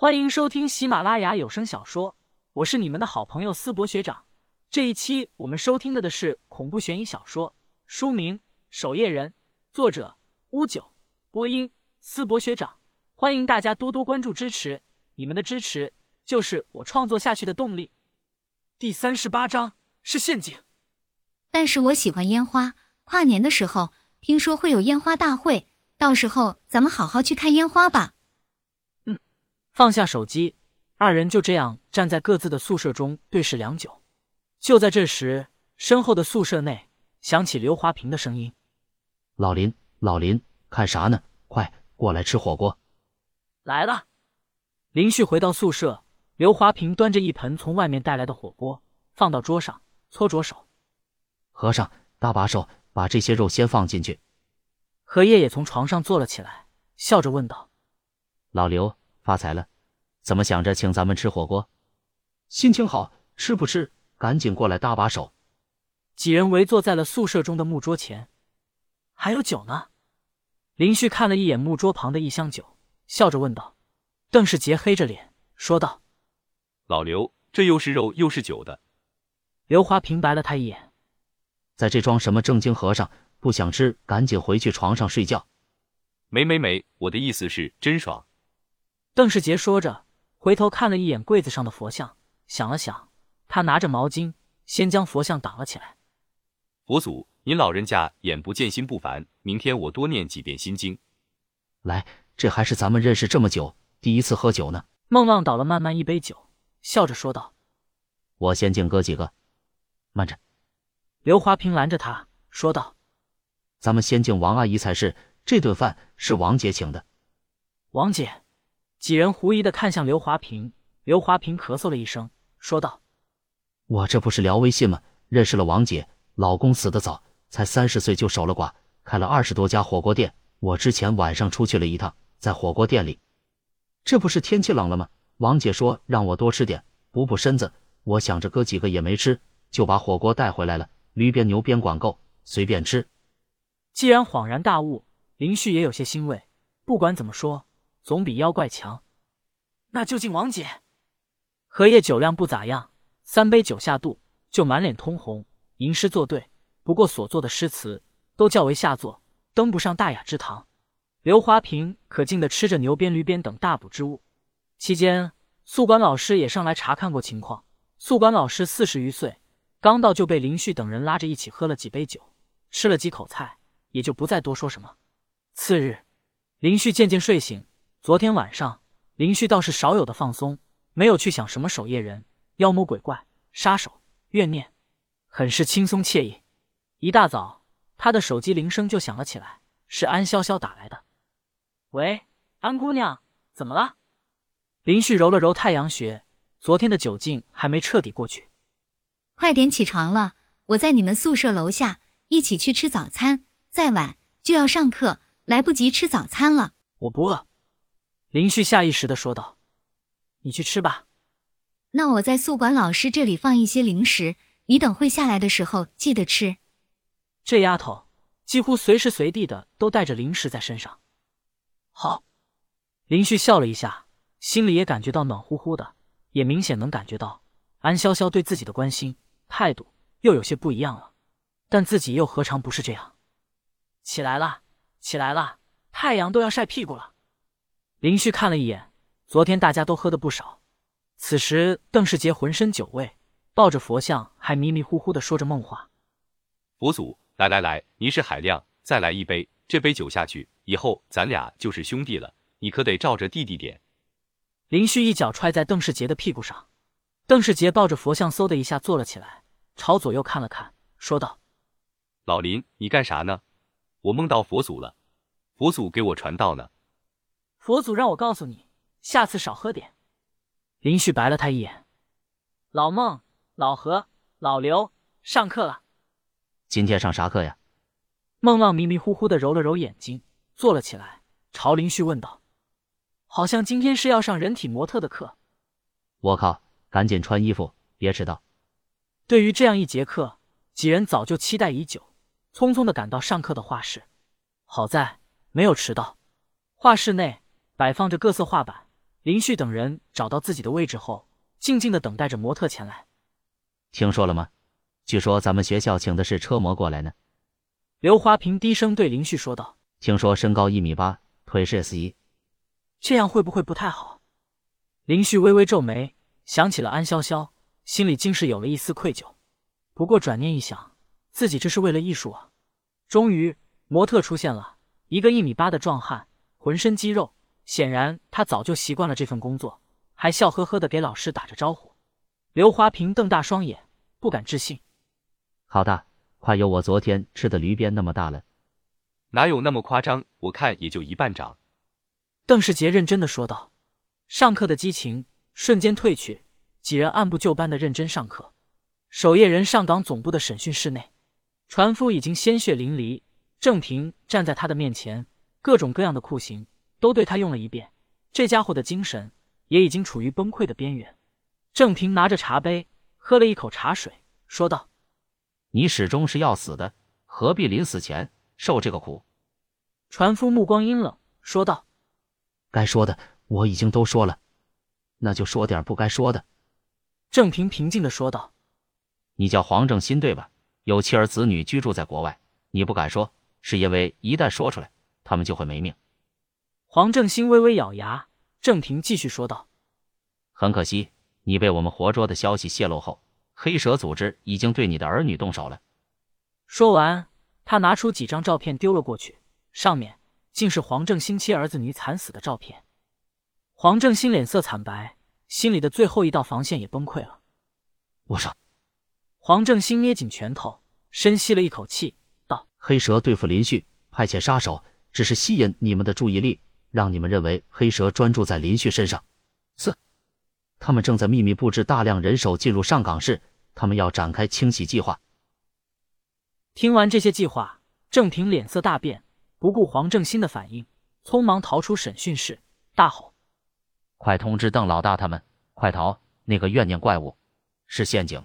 欢迎收听喜马拉雅有声小说，我是你们的好朋友思博学长。这一期我们收听的的是恐怖悬疑小说，书名《守夜人》，作者乌九，播音思博学长。欢迎大家多多关注支持，你们的支持就是我创作下去的动力。第三十八章是陷阱，但是我喜欢烟花。跨年的时候听说会有烟花大会，到时候咱们好好去看烟花吧。嗯，放下手机，二人就这样站在各自的宿舍中对视良久。就在这时，身后的宿舍内响起刘华平的声音：“老林，老林，看啥呢？快过来吃火锅！”来了。林旭回到宿舍。刘华平端着一盆从外面带来的火锅，放到桌上，搓着手。和尚，搭把手，把这些肉先放进去。荷叶也从床上坐了起来，笑着问道：“老刘，发财了？怎么想着请咱们吃火锅？心情好，吃不吃？赶紧过来搭把手。”几人围坐在了宿舍中的木桌前。还有酒呢。林旭看了一眼木桌旁的一箱酒，笑着问道：“邓世杰黑着脸说道。”老刘，这又是肉又是酒的。刘华平白了他一眼，在这装什么正经和尚？不想吃，赶紧回去床上睡觉。没没没，我的意思是真爽。邓世杰说着，回头看了一眼柜子上的佛像，想了想，他拿着毛巾，先将佛像挡了起来。佛祖，您老人家眼不见心不烦，明天我多念几遍心经。来，这还是咱们认识这么久第一次喝酒呢。孟浪倒了慢慢一杯酒。笑着说道：“我先敬哥几个，慢着。”刘华平拦着他说道：“咱们先敬王阿姨才是，这顿饭是王姐请的。”王姐，几人狐疑的看向刘华平。刘华平咳嗽了一声，说道：“我这不是聊微信吗？认识了王姐，老公死得早，才三十岁就守了寡，开了二十多家火锅店。我之前晚上出去了一趟，在火锅店里，这不是天气冷了吗？”王姐说让我多吃点补补身子，我想着哥几个也没吃，就把火锅带回来了。驴边牛边管够，随便吃。既然恍然大悟，林旭也有些欣慰。不管怎么说，总比妖怪强。那就敬王姐。荷叶酒量不咋样，三杯酒下肚就满脸通红，吟诗作对。不过所做的诗词都较为下作，登不上大雅之堂。刘华平可敬的吃着牛鞭、驴鞭等大补之物。期间，宿管老师也上来查看过情况。宿管老师四十余岁，刚到就被林旭等人拉着一起喝了几杯酒，吃了几口菜，也就不再多说什么。次日，林旭渐渐睡醒。昨天晚上，林旭倒是少有的放松，没有去想什么守夜人、妖魔鬼怪、杀手、怨念，很是轻松惬意。一大早，他的手机铃声就响了起来，是安潇潇打来的。喂，安姑娘，怎么了？林旭揉了揉太阳穴，昨天的酒劲还没彻底过去。快点起床了，我在你们宿舍楼下，一起去吃早餐。再晚就要上课，来不及吃早餐了。我不饿。林旭下意识的说道：“你去吃吧。”那我在宿管老师这里放一些零食，你等会下来的时候记得吃。这丫头几乎随时随地的都带着零食在身上。好，林旭笑了一下。心里也感觉到暖乎乎的，也明显能感觉到安潇潇对自己的关心态度又有些不一样了。但自己又何尝不是这样？起来了，起来了，太阳都要晒屁股了。林旭看了一眼，昨天大家都喝的不少。此时邓世杰浑身酒味，抱着佛像，还迷迷糊糊的说着梦话。佛祖，来来来，你是海量，再来一杯。这杯酒下去以后，咱俩就是兄弟了，你可得照着弟弟点。林旭一脚踹在邓世杰的屁股上，邓世杰抱着佛像，嗖的一下坐了起来，朝左右看了看，说道：“老林，你干啥呢？我梦到佛祖了，佛祖给我传道呢。佛祖让我告诉你，下次少喝点。”林旭白了他一眼：“老孟、老何、老刘，上课了。今天上啥课呀？”孟浪迷迷糊糊的揉了揉眼睛，坐了起来，朝林旭问道。好像今天是要上人体模特的课，我靠！赶紧穿衣服，别迟到。对于这样一节课，几人早就期待已久，匆匆的赶到上课的画室。好在没有迟到。画室内摆放着各色画板，林旭等人找到自己的位置后，静静的等待着模特前来。听说了吗？据说咱们学校请的是车模过来呢。刘华平低声对林旭说道：“听说身高一米八，腿是 S 一，这样会不会不太好？”林旭微微皱眉，想起了安潇潇，心里竟是有了一丝愧疚。不过转念一想，自己这是为了艺术啊！终于，模特出现了，一个一米八的壮汉，浑身肌肉，显然他早就习惯了这份工作，还笑呵呵的给老师打着招呼。刘华平瞪大双眼，不敢置信：“好大！”快有我昨天吃的驴鞭那么大了，哪有那么夸张？我看也就一半长。邓世杰认真的说道。上课的激情瞬间褪去，几人按部就班的认真上课。守夜人上岗总部的审讯室内，船夫已经鲜血淋漓，郑平站在他的面前，各种各样的酷刑都对他用了一遍。这家伙的精神也已经处于崩溃的边缘。郑平拿着茶杯喝了一口茶水，说道。你始终是要死的，何必临死前受这个苦？船夫目光阴冷，说道：“该说的我已经都说了，那就说点不该说的。”郑平平静的说道：“你叫黄正新对吧？有妻儿子女居住在国外，你不敢说，是因为一旦说出来，他们就会没命。”黄正兴微微咬牙。郑平继续说道：“很可惜，你被我们活捉的消息泄露后。”黑蛇组织已经对你的儿女动手了。说完，他拿出几张照片丢了过去，上面竟是黄正兴妻儿子女惨死的照片。黄正兴脸色惨白，心里的最后一道防线也崩溃了。我说，黄正兴捏紧拳头，深吸了一口气，道：“黑蛇对付林旭，派遣杀手，只是吸引你们的注意力，让你们认为黑蛇专注在林旭身上。四，他们正在秘密布置大量人手进入上岗室。”他们要展开清洗计划。听完这些计划，郑平脸色大变，不顾黄正新的反应，匆忙逃出审讯室，大吼：“快通知邓老大他们，快逃！那个怨念怪物是陷阱。”